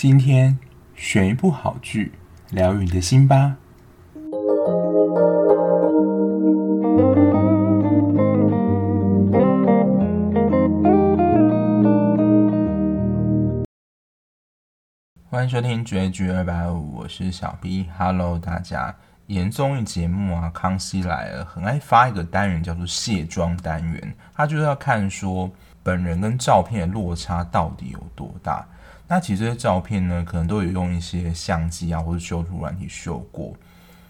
今天选一部好剧，疗愈你的心吧。欢迎收听追剧二百五，我是小 B，Hello 大家。演综艺节目啊，《康熙来了》很爱发一个单元叫做卸妆单元，他就是要看说本人跟照片的落差到底有多大。那其实这些照片呢，可能都有用一些相机啊或者修图软体修过，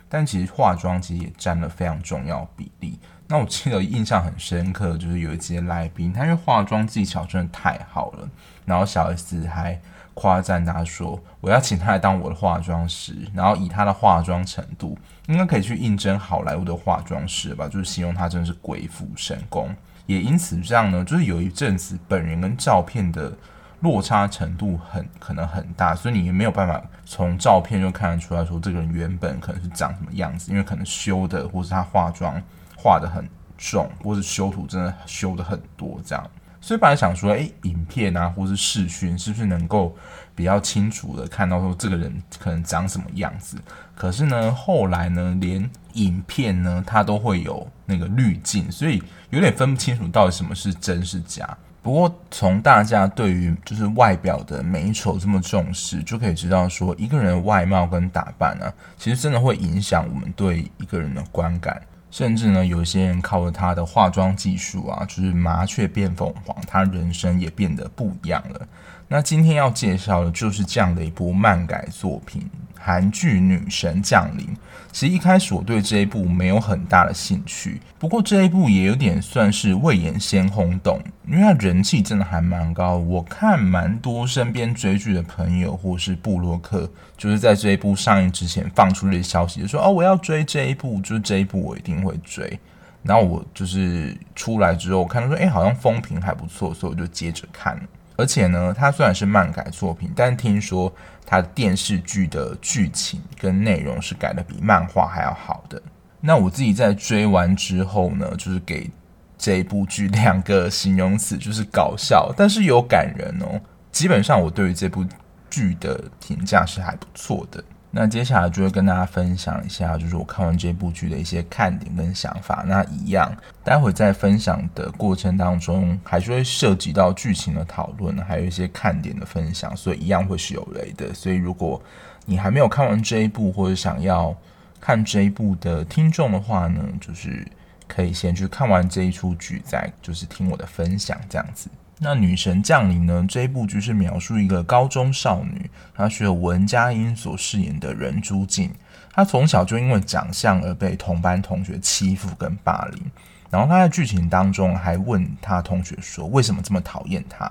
但其实化妆其实也占了非常重要比例。那我记得印象很深刻，就是有一些来宾，他因为化妆技巧真的太好了，然后小 S 还。夸赞他说：“我要请他来当我的化妆师，然后以他的化妆程度，应该可以去应征好莱坞的化妆师吧？就是形容他真的是鬼斧神工。也因此这样呢，就是有一阵子本人跟照片的落差程度很可能很大，所以你也没有办法从照片就看得出来说这个人原本可能是长什么样子，因为可能修的或是他化妆化得很重，或是修图真的修得很多这样。”所以本来想说，诶，影片啊，或是视讯，是不是能够比较清楚的看到说这个人可能长什么样子？可是呢，后来呢，连影片呢，它都会有那个滤镜，所以有点分不清楚到底什么是真是假。不过从大家对于就是外表的美丑这么重视，就可以知道说，一个人外貌跟打扮啊，其实真的会影响我们对一个人的观感。甚至呢，有些人靠着他的化妆技术啊，就是麻雀变凤凰，他人生也变得不一样了。那今天要介绍的就是这样的一部漫改作品。韩剧《女神降临》，其实一开始我对这一部没有很大的兴趣，不过这一部也有点算是未演先轰动，因为它人气真的还蛮高。我看蛮多身边追剧的朋友或是布洛克，就是在这一部上映之前放出这些消息，就说哦，我要追这一部，就是这一部我一定会追。然后我就是出来之后，我看到说，哎，好像风评还不错，所以我就接着看了。而且呢，它虽然是漫改作品，但听说它电视剧的剧情跟内容是改的比漫画还要好的。那我自己在追完之后呢，就是给这部剧两个形容词，就是搞笑，但是有感人哦。基本上我对于这部剧的评价是还不错的。那接下来就会跟大家分享一下，就是我看完这部剧的一些看点跟想法。那一样，待会在分享的过程当中，还是会涉及到剧情的讨论，还有一些看点的分享，所以一样会是有雷的。所以如果你还没有看完这一部，或者想要看这一部的听众的话呢，就是可以先去看完这一出剧，再就是听我的分享这样子。那女神降临呢？这一部剧是描述一个高中少女，她是由文佳音所饰演的任朱静。她从小就因为长相而被同班同学欺负跟霸凌，然后她在剧情当中还问她同学说：“为什么这么讨厌她？”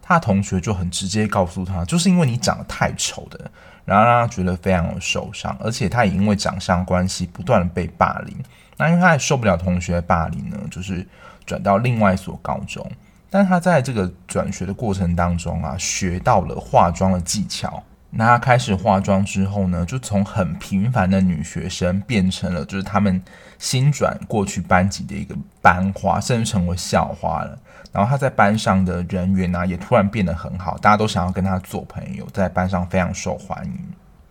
她同学就很直接告诉她：“就是因为你长得太丑的。”然后让她觉得非常的受伤，而且她也因为长相关系不断的被霸凌。那因为她也受不了同学霸凌呢，就是转到另外一所高中。但他在这个转学的过程当中啊，学到了化妆的技巧。那他开始化妆之后呢，就从很平凡的女学生变成了就是他们新转过去班级的一个班花，甚至成为校花了。然后他在班上的人缘啊，也突然变得很好，大家都想要跟他做朋友，在班上非常受欢迎。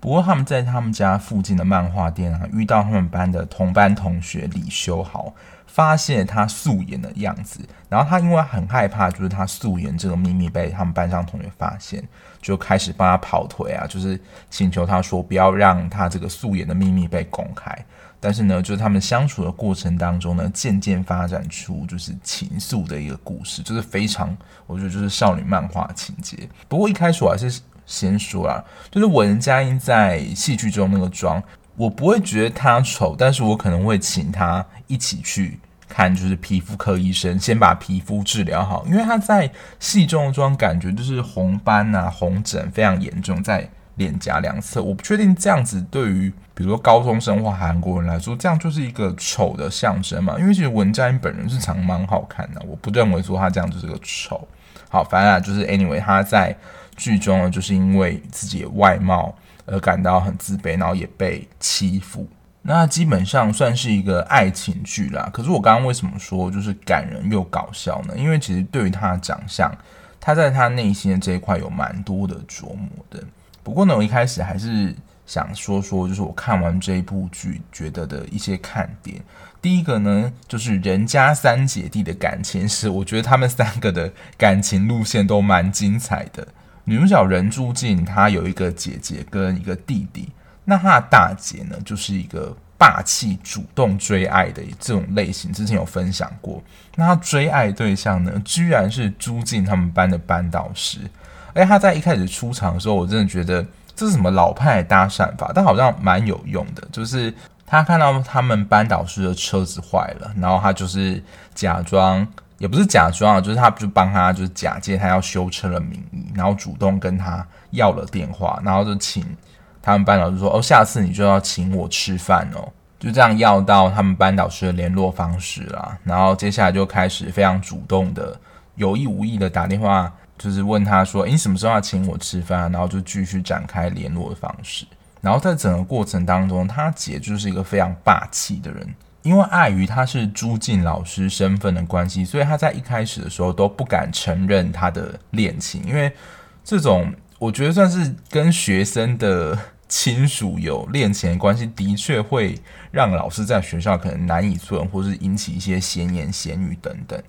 不过他们在他们家附近的漫画店啊，遇到他们班的同班同学李修豪。发现他素颜的样子，然后他因为很害怕，就是他素颜这个秘密被他们班上同学发现，就开始帮他跑腿啊，就是请求他说不要让他这个素颜的秘密被公开。但是呢，就是他们相处的过程当中呢，渐渐发展出就是情愫的一个故事，就是非常我觉得就是少女漫画情节。不过一开始我还是先说啊，就是文佳音在戏剧中那个妆。我不会觉得他丑，但是我可能会请他一起去看，就是皮肤科医生，先把皮肤治疗好，因为他在戏中的妆感觉就是红斑啊、红疹非常严重，在脸颊两侧。我不确定这样子对于比如说高中生或韩国人来说，这样就是一个丑的象征嘛？因为其实文佳音本人是长蛮好看的，我不认为说他这样就是个丑。好，反正啊，就是 anyway，他在剧中呢，就是因为自己的外貌。而感到很自卑，然后也被欺负。那基本上算是一个爱情剧啦。可是我刚刚为什么说就是感人又搞笑呢？因为其实对于他的长相，他在他内心的这一块有蛮多的琢磨的。不过呢，我一开始还是想说说，就是我看完这一部剧觉得的一些看点。第一个呢，就是人家三姐弟的感情史，我觉得他们三个的感情路线都蛮精彩的。女主角人朱静，她有一个姐姐跟一个弟弟，那她的大姐呢，就是一个霸气、主动追爱的这种类型，之前有分享过。那她追爱对象呢，居然是朱静他们班的班导师。哎，她在一开始出场的时候，我真的觉得这是什么老派搭讪法，但好像蛮有用的，就是。她看到他们班导师的车子坏了，然后她就是假装，也不是假装啊，就是他就帮他，就是假借他要修车的名义，然后主动跟他要了电话，然后就请他们班导师说：“哦，下次你就要请我吃饭哦。”就这样要到他们班导师的联络方式啦，然后接下来就开始非常主动的、有意无意的打电话，就是问他说：“诶，你什么时候要请我吃饭？”然后就继续展开联络的方式。然后在整个过程当中，他姐就是一个非常霸气的人，因为碍于他是朱静老师身份的关系，所以他在一开始的时候都不敢承认他的恋情，因为这种我觉得算是跟学生的亲属有恋情的关系，的确会让老师在学校可能难以存，或是引起一些闲言闲语等等。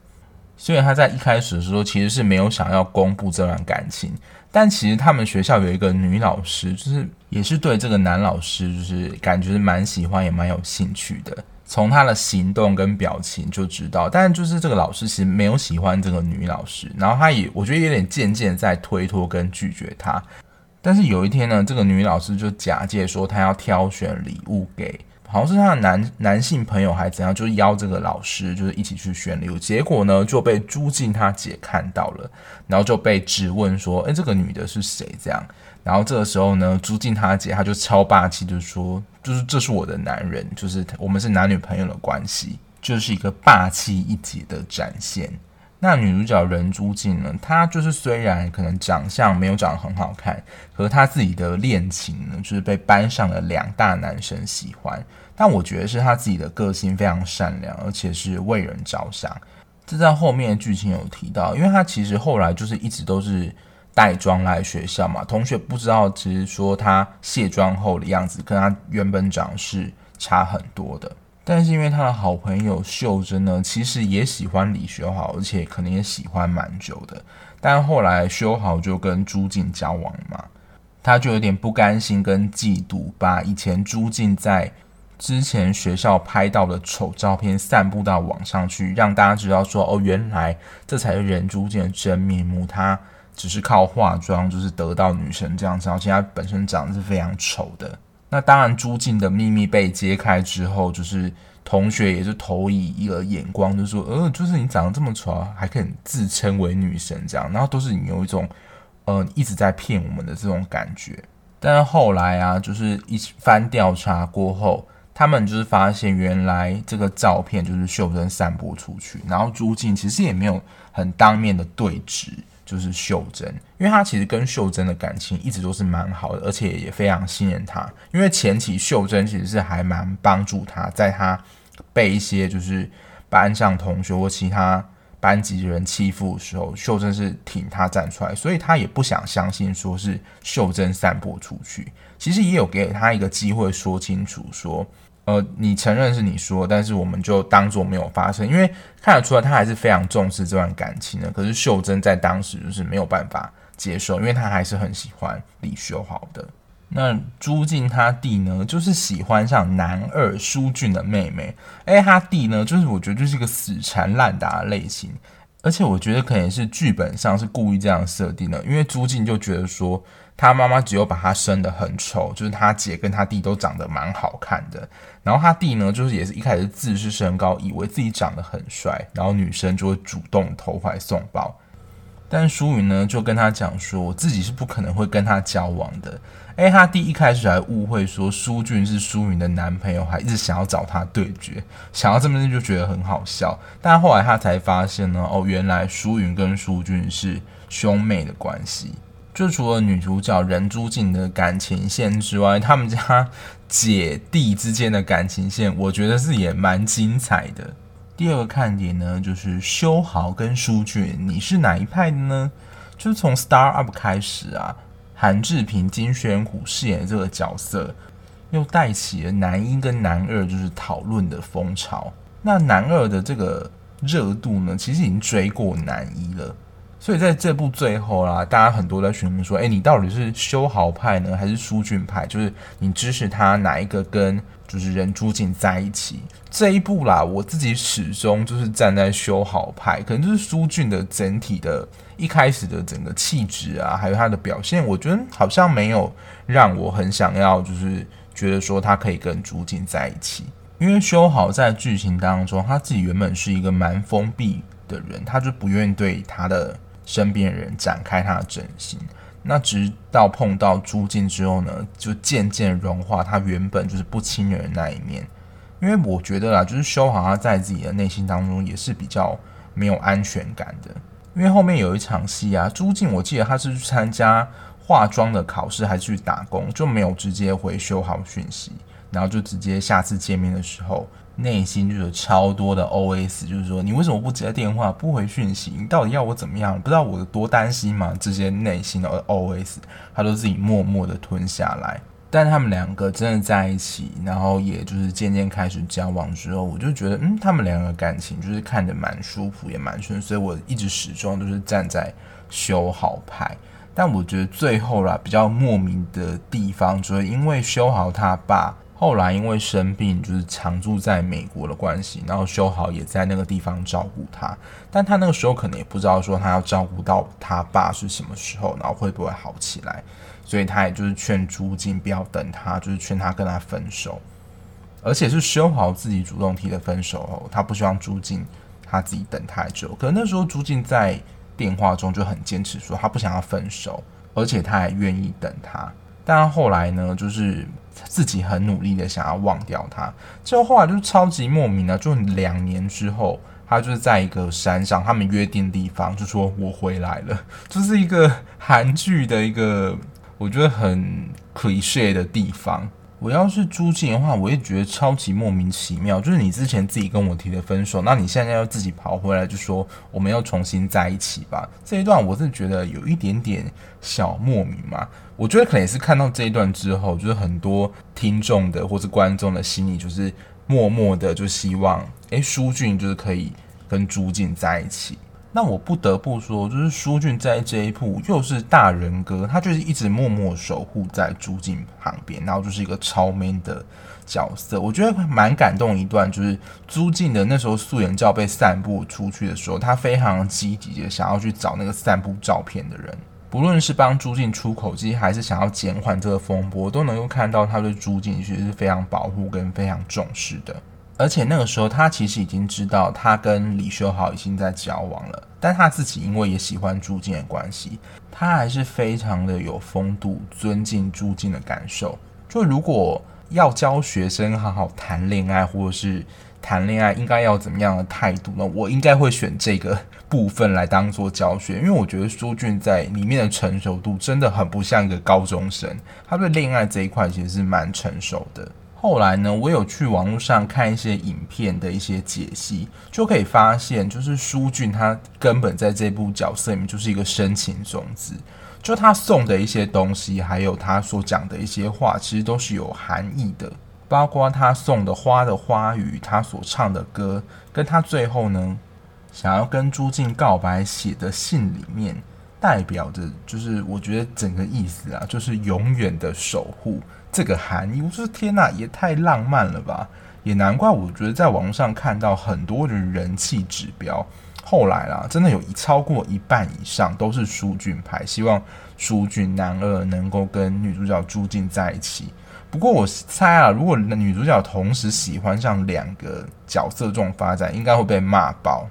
所以他在一开始的时候其实是没有想要公布这段感情，但其实他们学校有一个女老师，就是也是对这个男老师就是感觉蛮喜欢也蛮有兴趣的，从他的行动跟表情就知道。但就是这个老师其实没有喜欢这个女老师，然后他也我觉得有点渐渐在推脱跟拒绝他。但是有一天呢，这个女老师就假借说她要挑选礼物给。好像是他的男男性朋友还怎样，就是邀这个老师，就是一起去选礼物。结果呢，就被朱静他姐看到了，然后就被质问说：“哎，这个女的是谁？”这样，然后这个时候呢，朱静他姐他就超霸气，就说：“就是这是我的男人，就是我们是男女朋友的关系，就是一个霸气一姐的展现。”那女主角人朱静呢？她就是虽然可能长相没有长得很好看，可她自己的恋情呢，就是被班上的两大男生喜欢。但我觉得是她自己的个性非常善良，而且是为人着想。这在后面剧情有提到，因为她其实后来就是一直都是带妆来学校嘛，同学不知道，其实说她卸妆后的样子跟她原本长是差很多的。但是因为他的好朋友秀珍呢，其实也喜欢李修豪，而且可能也喜欢蛮久的。但后来修豪就跟朱静交往嘛，他就有点不甘心跟嫉妒，把以前朱静在之前学校拍到的丑照片散布到网上去，让大家知道说哦，原来这才是人朱静的真面目。他只是靠化妆就是得到女神这样子，而且他本身长得是非常丑的。那当然，朱静的秘密被揭开之后，就是同学也是投以一个眼光，就说：“呃，就是你长得这么丑，还可以自称为女神这样。”然后都是你有一种，呃，一直在骗我们的这种感觉。但是后来啊，就是一番调查过后，他们就是发现，原来这个照片就是秀珍散播出去，然后朱静其实也没有很当面的对质。就是秀珍，因为他其实跟秀珍的感情一直都是蛮好的，而且也非常信任他。因为前期秀珍其实是还蛮帮助他，在他被一些就是班上同学或其他班级的人欺负的时候，秀珍是挺他站出来，所以他也不想相信说是秀珍散播出去。其实也有给他一个机会说清楚说。呃，你承认是你说，但是我们就当做没有发生，因为看得出来他还是非常重视这段感情的。可是秀珍在当时就是没有办法接受，因为他还是很喜欢李修豪的。那朱静他弟呢，就是喜欢上男二舒俊的妹妹。哎，他弟呢，就是我觉得就是一个死缠烂打的类型，而且我觉得可能是剧本上是故意这样设定的，因为朱静就觉得说。他妈妈只有把他生得很丑，就是他姐跟他弟都长得蛮好看的，然后他弟呢，就是也是一开始自视身高，以为自己长得很帅，然后女生就会主动投怀送抱，但舒云呢就跟他讲说，我自己是不可能会跟他交往的。诶，他弟一开始还误会说舒俊是舒云的男朋友，还一直想要找他对决，想到这边就觉得很好笑，但后来他才发现呢，哦，原来舒云跟舒俊是兄妹的关系。就除了女主角人珠静的感情线之外，他们家姐弟之间的感情线，我觉得是也蛮精彩的。第二个看点呢，就是修豪跟书俊，你是哪一派的呢？就从 Star Up 开始啊，韩志平、金宣虎饰演的这个角色，又带起了男一跟男二就是讨论的风潮。那男二的这个热度呢，其实已经追过男一了。所以在这部最后啦，大家很多在询问说：“哎，你到底是修豪派呢，还是书俊派？就是你支持他哪一个跟就是任珠静在一起？”这一部啦，我自己始终就是站在修豪派，可能就是书俊的整体的一开始的整个气质啊，还有他的表现，我觉得好像没有让我很想要，就是觉得说他可以跟朱静在一起。因为修豪在剧情当中，他自己原本是一个蛮封闭的人，他就不愿意对他的。身边人展开他的真心，那直到碰到朱静之后呢，就渐渐融化他原本就是不亲人的那一面。因为我觉得啦，就是修豪他在自己的内心当中也是比较没有安全感的。因为后面有一场戏啊，朱静我记得他是去参加化妆的考试，还是去打工，就没有直接回修豪讯息，然后就直接下次见面的时候。内心就有超多的 OS，就是说你为什么不接电话、不回讯息？你到底要我怎么样？不知道我有多担心吗？这些内心的 OS，他都自己默默的吞下来。但他们两个真的在一起，然后也就是渐渐开始交往之后，我就觉得，嗯，他们两个感情就是看着蛮舒服，也蛮顺，所以我一直始终都是站在修豪派。但我觉得最后啦，比较莫名的地方，就是因为修豪他爸。后来因为生病，就是常住在美国的关系，然后修豪也在那个地方照顾他，但他那个时候可能也不知道说他要照顾到他爸是什么时候，然后会不会好起来，所以他也就是劝朱静不要等他，就是劝他跟他分手，而且是修豪自己主动提的分手哦，他不希望朱静他自己等太久，可能那时候朱静在电话中就很坚持说他不想要分手，而且他还愿意等他。但后来呢，就是自己很努力的想要忘掉他，结果后来就超级莫名的，就两年之后，他就是在一个山上，他们约定地方，就说我回来了，就是一个韩剧的一个我觉得很 cliche 的地方。我要是朱静的话，我也觉得超级莫名其妙。就是你之前自己跟我提的分手，那你现在要自己跑回来，就说我们要重新在一起吧？这一段我是觉得有一点点小莫名嘛。我觉得可能也是看到这一段之后，就是很多听众的或是观众的心里，就是默默的就希望，诶，舒俊就是可以跟朱静在一起。那我不得不说，就是舒俊在这一部又是大人哥，他就是一直默默守护在朱静旁边，然后就是一个超 man 的角色。我觉得蛮感动一段，就是朱静的那时候素颜照被散布出去的时候，他非常积极的想要去找那个散布照片的人，不论是帮朱静出口气，还是想要减缓这个风波，都能够看到他对朱静其实是非常保护跟非常重视的。而且那个时候，他其实已经知道他跟李修豪已经在交往了，但他自己因为也喜欢朱静的关系，他还是非常的有风度，尊敬朱静的感受。就如果要教学生好好谈恋爱，或者是谈恋爱应该要怎么样的态度呢？我应该会选这个部分来当做教学，因为我觉得朱俊在里面的成熟度真的很不像一个高中生，他对恋爱这一块其实是蛮成熟的。后来呢，我有去网络上看一些影片的一些解析，就可以发现，就是书俊他根本在这部角色里面就是一个深情种子，就他送的一些东西，还有他所讲的一些话，其实都是有含义的，包括他送的花的花语，他所唱的歌，跟他最后呢想要跟朱静告白写的信里面，代表着就是我觉得整个意思啊，就是永远的守护。这个含义，我说天哪，也太浪漫了吧！也难怪，我觉得在网上看到很多的人气指标，后来啦，真的有一超过一半以上都是书俊牌，希望书俊男二能够跟女主角朱静在一起。不过我猜啊，如果女主角同时喜欢上两个角色，这种发展应该会被骂爆。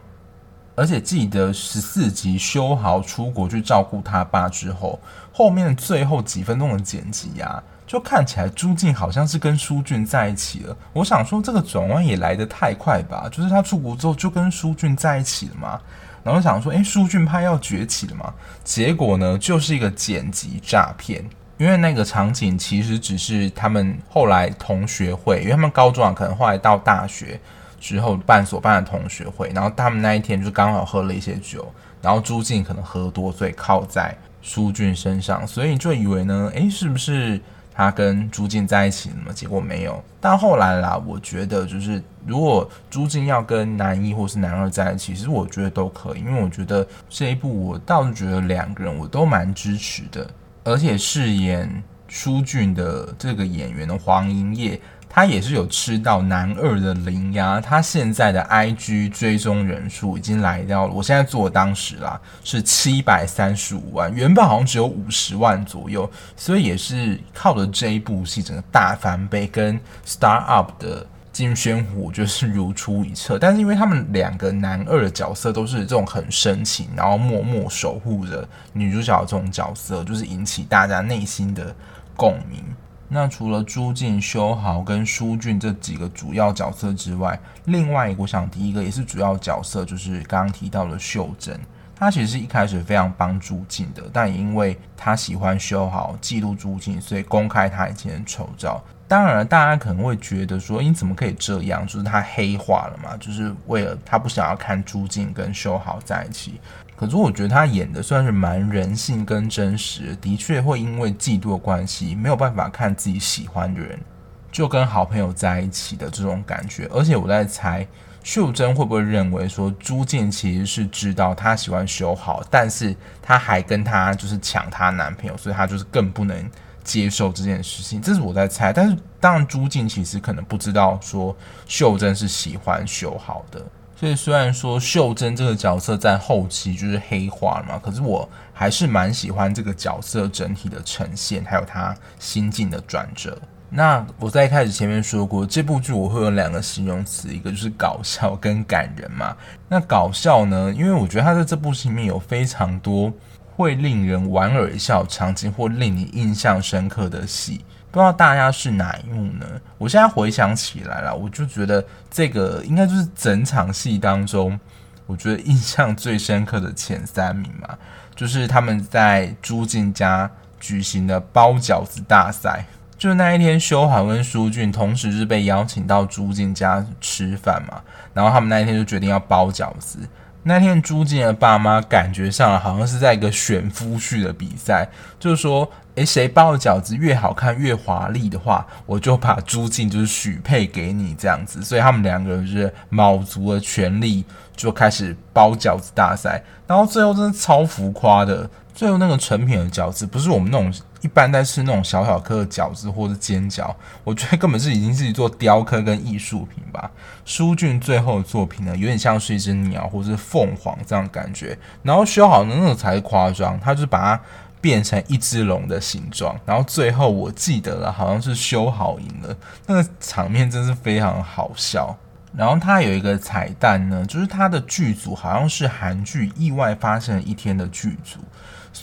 而且记得十四集修豪出国去照顾他爸之后，后面最后几分钟的剪辑啊。就看起来朱静好像是跟舒俊在一起了。我想说这个转弯也来得太快吧？就是他出国之后就跟舒俊在一起了嘛。然后想说，诶，舒俊派要崛起了嘛？结果呢，就是一个剪辑诈骗。因为那个场景其实只是他们后来同学会，因为他们高中啊，可能后来到大学之后办所办的同学会，然后他们那一天就刚好喝了一些酒，然后朱静可能喝多，所以靠在舒俊身上，所以就以为呢，诶，是不是他跟朱静在一起了吗？结果没有。但后来啦，我觉得就是如果朱静要跟男一或是男二在一起，其实我觉得都可以，因为我觉得这一部我倒是觉得两个人我都蛮支持的，而且饰演舒俊的这个演员的黄英烨。他也是有吃到男二的零呀，他现在的 IG 追踪人数已经来到了，我现在做当时啦是七百三十五万，原本好像只有五十万左右，所以也是靠着这一部戏整个大翻倍，跟 Star Up 的金宣虎就是如出一辙。但是因为他们两个男二的角色都是这种很深情，然后默默守护着女主角的这种角色，就是引起大家内心的共鸣。那除了朱静、修豪跟舒俊这几个主要角色之外，另外我想第一个也是主要角色，就是刚刚提到的秀珍。他其实是一开始非常帮朱静的，但也因为他喜欢修豪，嫉妒朱静，所以公开他以前的丑照。当然，大家可能会觉得说，你怎么可以这样？就是他黑化了嘛，就是为了他不想要看朱静跟修豪在一起。可是我觉得他演的算是蛮人性跟真实的，确会因为嫉妒的关系，没有办法看自己喜欢的人就跟好朋友在一起的这种感觉。而且我在猜，秀珍会不会认为说朱静其实是知道他喜欢修好，但是他还跟他就是抢他男朋友，所以他就是更不能接受这件事情。这是我在猜，但是当然朱静其实可能不知道说秀珍是喜欢修好的。所以虽然说秀珍这个角色在后期就是黑化了嘛，可是我还是蛮喜欢这个角色整体的呈现，还有他心境的转折。那我在一开始前面说过，这部剧我会有两个形容词，一个就是搞笑跟感人嘛。那搞笑呢，因为我觉得他在这部戏里面有非常多会令人莞尔一笑场景，或令你印象深刻的戏。不知道大家是哪一幕呢？我现在回想起来了，我就觉得这个应该就是整场戏当中，我觉得印象最深刻的前三名嘛，就是他们在朱静家举行的包饺子大赛。就那一天，修豪跟舒俊同时是被邀请到朱静家吃饭嘛，然后他们那一天就决定要包饺子。那天朱静的爸妈感觉上好像是在一个选夫婿的比赛，就是说。诶，谁包的饺子越好看越华丽的话，我就把朱静就是许配给你这样子。所以他们两个人就是卯足了全力就开始包饺子大赛，然后最后真的超浮夸的。最后那个成品的饺子不是我们那种一般在吃那种小小颗的饺子或者煎饺，我觉得根本是已经是一座雕刻跟艺术品吧。书俊最后的作品呢，有点像是一只鸟或是凤凰这样感觉，然后修好的那种才是夸张，他就是把它。变成一只龙的形状，然后最后我记得了，好像是修好赢了，那个场面真是非常好笑。然后他有一个彩蛋呢，就是他的剧组好像是韩剧《意外发生一天》的剧组，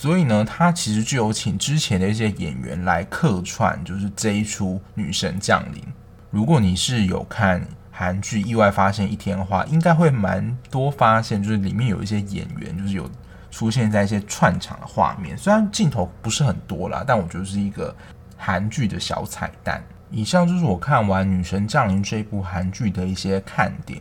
所以呢，他其实就有请之前的一些演员来客串，就是这一出《女神降临》。如果你是有看韩剧《意外发生一天》的话，应该会蛮多发现，就是里面有一些演员就是有。出现在一些串场的画面，虽然镜头不是很多啦，但我觉得是一个韩剧的小彩蛋。以上就是我看完《女神降临》这部韩剧的一些看点。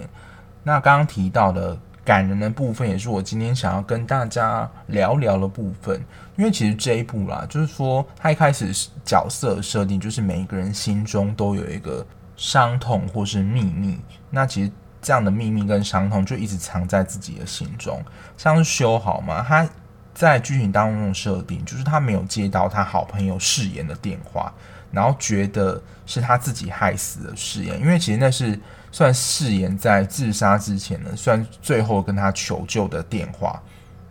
那刚刚提到的感人的部分，也是我今天想要跟大家聊聊的部分。因为其实这一部啦，就是说他一开始角色设定就是每一个人心中都有一个伤痛或是秘密。那其实。这样的秘密跟伤痛就一直藏在自己的心中，像是修好嘛，他在剧情当中的设定就是他没有接到他好朋友誓言的电话，然后觉得是他自己害死了誓言，因为其实那是算誓言在自杀之前呢，算最后跟他求救的电话，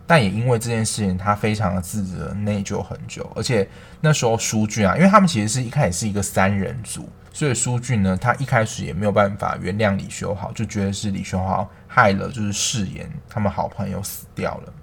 但也因为这件事情，他非常的自责内疚很久，而且那时候书俊啊，因为他们其实是一开始是一个三人组。所以书俊呢，他一开始也没有办法原谅李修豪，就觉得是李修豪害了，就是誓言他们好朋友死掉了。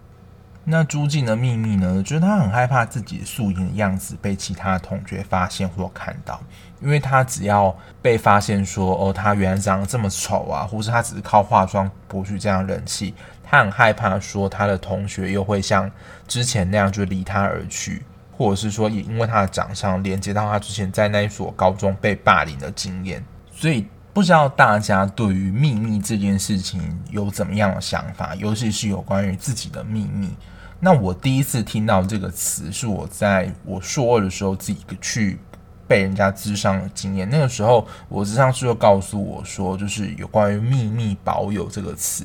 那朱静的秘密呢，就是他很害怕自己素颜的样子被其他同学发现或看到，因为他只要被发现说哦，他原来长得这么丑啊，或是他只是靠化妆博取这样人气，他很害怕说他的同学又会像之前那样就离他而去。或者是说，也因为他的长相连接到他之前在那一所高中被霸凌的经验，所以不知道大家对于秘密这件事情有怎么样的想法，尤其是有关于自己的秘密。那我第一次听到这个词，是我在我硕二的时候自己去被人家智商的经验。那个时候，我智商师就告诉我说，就是有关于秘密保有这个词，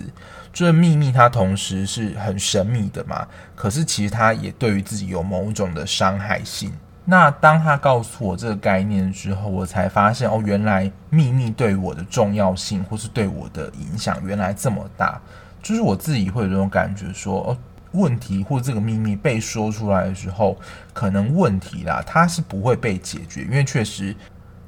就是秘密它同时是很神秘的嘛，可是其实它也对于自己有某种的伤害性。那当他告诉我这个概念之后，我才发现哦，原来秘密对我的重要性，或是对我的影响，原来这么大。就是我自己会有这种感觉，说哦，问题或这个秘密被说出来的时候，可能问题啦，它是不会被解决，因为确实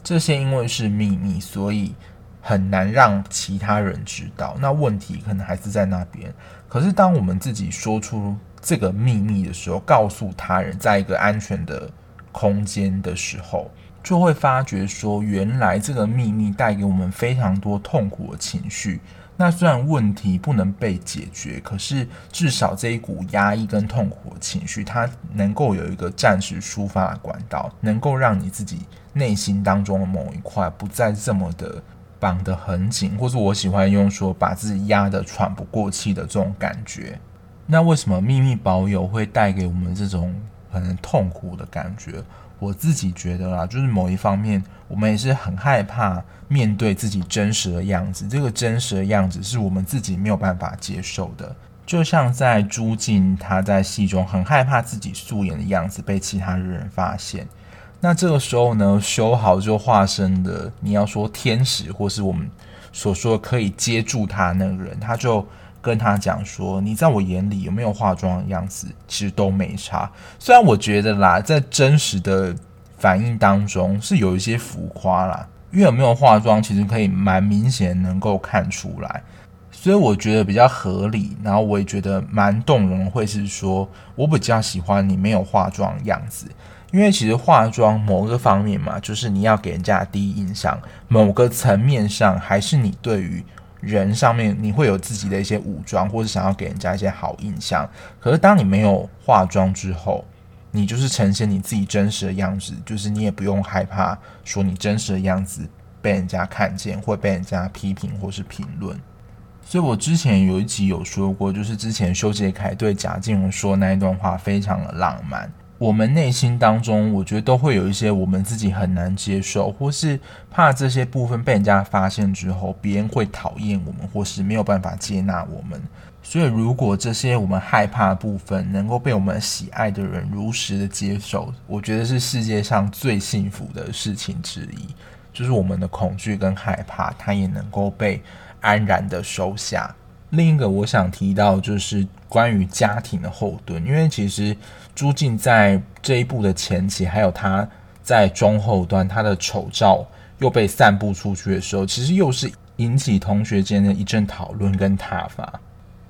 这些因为是秘密，所以很难让其他人知道。那问题可能还是在那边。可是当我们自己说出这个秘密的时候，告诉他人，在一个安全的空间的时候，就会发觉说，原来这个秘密带给我们非常多痛苦的情绪。那虽然问题不能被解决，可是至少这一股压抑跟痛苦的情绪，它能够有一个暂时抒发的管道，能够让你自己内心当中的某一块不再这么的绑得很紧，或是我喜欢用说把自己压得喘不过气的这种感觉。那为什么秘密保有会带给我们这种？很痛苦的感觉，我自己觉得啦，就是某一方面，我们也是很害怕面对自己真实的样子。这个真实的样子是我们自己没有办法接受的。就像在朱静，他在戏中很害怕自己素颜的样子被其他人发现。那这个时候呢，修豪就化身的，你要说天使，或是我们所说可以接住他那个人，他就。跟他讲说，你在我眼里有没有化妆的样子，其实都没差。虽然我觉得啦，在真实的反应当中是有一些浮夸啦，因为有没有化妆，其实可以蛮明显能够看出来。所以我觉得比较合理，然后我也觉得蛮动容，会是说我比较喜欢你没有化妆的样子，因为其实化妆某个方面嘛，就是你要给人家第一印象，某个层面上还是你对于。人上面你会有自己的一些武装，或是想要给人家一些好印象。可是当你没有化妆之后，你就是呈现你自己真实的样子，就是你也不用害怕说你真实的样子被人家看见，会被人家批评或是评论。所以我之前有一集有说过，就是之前修杰楷对贾静雯说那一段话非常的浪漫。我们内心当中，我觉得都会有一些我们自己很难接受，或是怕这些部分被人家发现之后，别人会讨厌我们，或是没有办法接纳我们。所以，如果这些我们害怕的部分能够被我们喜爱的人如实的接受，我觉得是世界上最幸福的事情之一。就是我们的恐惧跟害怕，它也能够被安然的收下。另一个我想提到就是关于家庭的后盾，因为其实朱静在这一部的前期，还有他在中后端，他的丑照又被散布出去的时候，其实又是引起同学间的一阵讨论跟挞伐。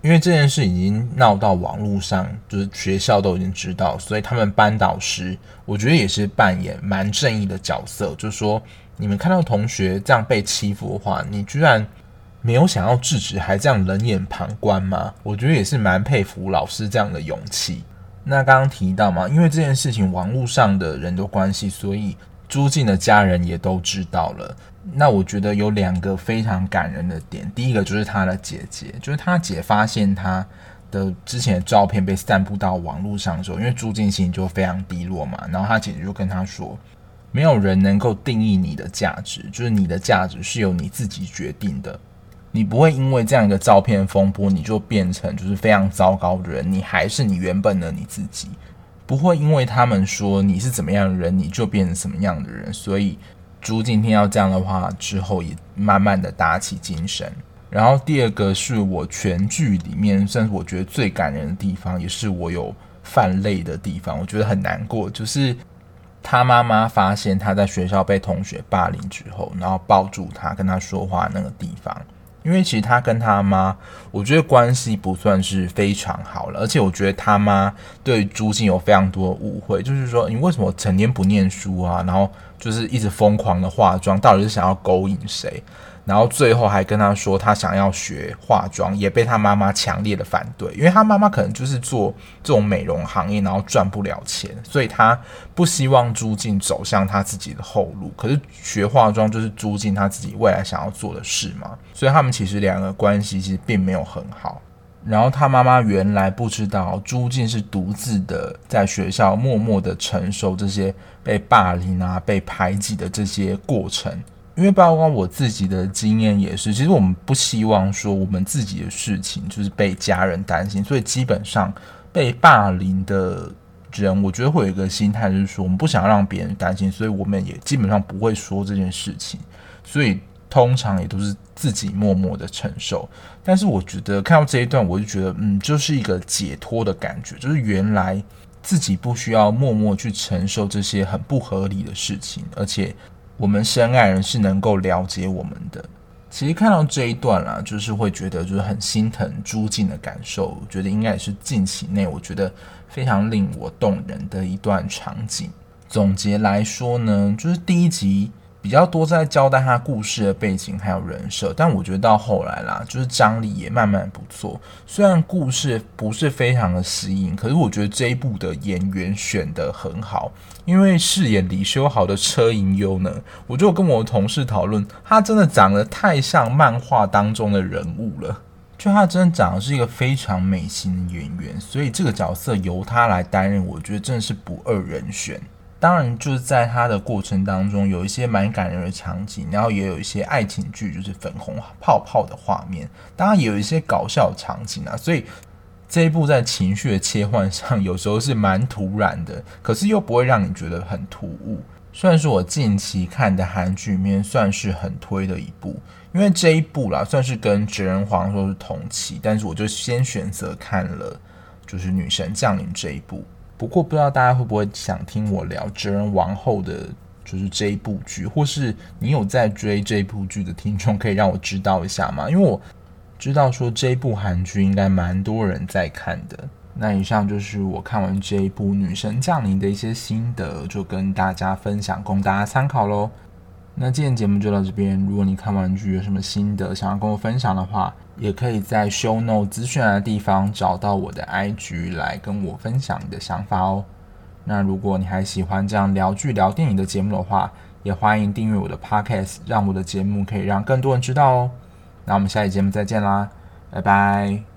因为这件事已经闹到网络上，就是学校都已经知道，所以他们班导师我觉得也是扮演蛮正义的角色，就是说你们看到同学这样被欺负的话，你居然。没有想要制止，还这样冷眼旁观吗？我觉得也是蛮佩服老师这样的勇气。那刚刚提到嘛，因为这件事情网络上的人的关系，所以朱静的家人也都知道了。那我觉得有两个非常感人的点，第一个就是他的姐姐，就是他姐发现他的之前的照片被散布到网络上的时候，因为朱静心就非常低落嘛，然后他姐姐就跟他说，没有人能够定义你的价值，就是你的价值是由你自己决定的。你不会因为这样一个照片风波，你就变成就是非常糟糕的人，你还是你原本的你自己。不会因为他们说你是怎么样的人，你就变成什么样的人。所以朱静听到这样的话之后，也慢慢的打起精神。然后第二个是我全剧里面算是我觉得最感人的地方，也是我有犯泪的地方。我觉得很难过，就是他妈妈发现他在学校被同学霸凌之后，然后抱住他跟他说话那个地方。因为其实他跟他妈，我觉得关系不算是非常好了，而且我觉得他妈对朱静有非常多误会，就是说你为什么成天不念书啊？然后就是一直疯狂的化妆，到底是想要勾引谁？然后最后还跟他说他想要学化妆，也被他妈妈强烈的反对，因为他妈妈可能就是做这种美容行业，然后赚不了钱，所以他不希望朱静走向他自己的后路。可是学化妆就是朱静他自己未来想要做的事嘛，所以他们其实两个关系其实并没有很好。然后他妈妈原来不知道朱静是独自的在学校默默的承受这些被霸凌啊、被排挤的这些过程。因为包括我自己的经验也是，其实我们不希望说我们自己的事情就是被家人担心，所以基本上被霸凌的人，我觉得会有一个心态，就是说我们不想让别人担心，所以我们也基本上不会说这件事情，所以。通常也都是自己默默的承受，但是我觉得看到这一段，我就觉得，嗯，就是一个解脱的感觉，就是原来自己不需要默默去承受这些很不合理的事情，而且我们深爱人是能够了解我们的。其实看到这一段啦，就是会觉得就是很心疼朱静的感受，我觉得应该也是近期内我觉得非常令我动人的一段场景。总结来说呢，就是第一集。比较多在交代他故事的背景还有人设，但我觉得到后来啦，就是张力也慢慢不错。虽然故事不是非常的吸引，可是我觉得这一部的演员选得很好。因为饰演李修豪的车银优呢，我就跟我同事讨论，他真的长得太像漫画当中的人物了，就他真的长得是一个非常美型的演员，所以这个角色由他来担任，我觉得真的是不二人选。当然，就是在它的过程当中，有一些蛮感人的场景，然后也有一些爱情剧，就是粉红泡泡的画面。当然，也有一些搞笑的场景啊。所以这一部在情绪的切换上，有时候是蛮突然的，可是又不会让你觉得很突兀。算是我近期看的韩剧里面算是很推的一部，因为这一部啦，算是跟《哲人皇说》是同期，但是我就先选择看了，就是《女神降临》这一部。不过不知道大家会不会想听我聊《哲人王后》的，就是这一部剧，或是你有在追这一部剧的听众，可以让我知道一下吗？因为我知道说这一部韩剧应该蛮多人在看的。那以上就是我看完这一部《女神降临》的一些心得，就跟大家分享，供大家参考喽。那今天节目就到这边，如果你看完剧有什么心得想要跟我分享的话，也可以在 show note 资讯的地方找到我的 IG 来跟我分享你的想法哦。那如果你还喜欢这样聊剧聊电影的节目的话，也欢迎订阅我的 podcast，让我的节目可以让更多人知道哦。那我们下期节目再见啦，拜拜。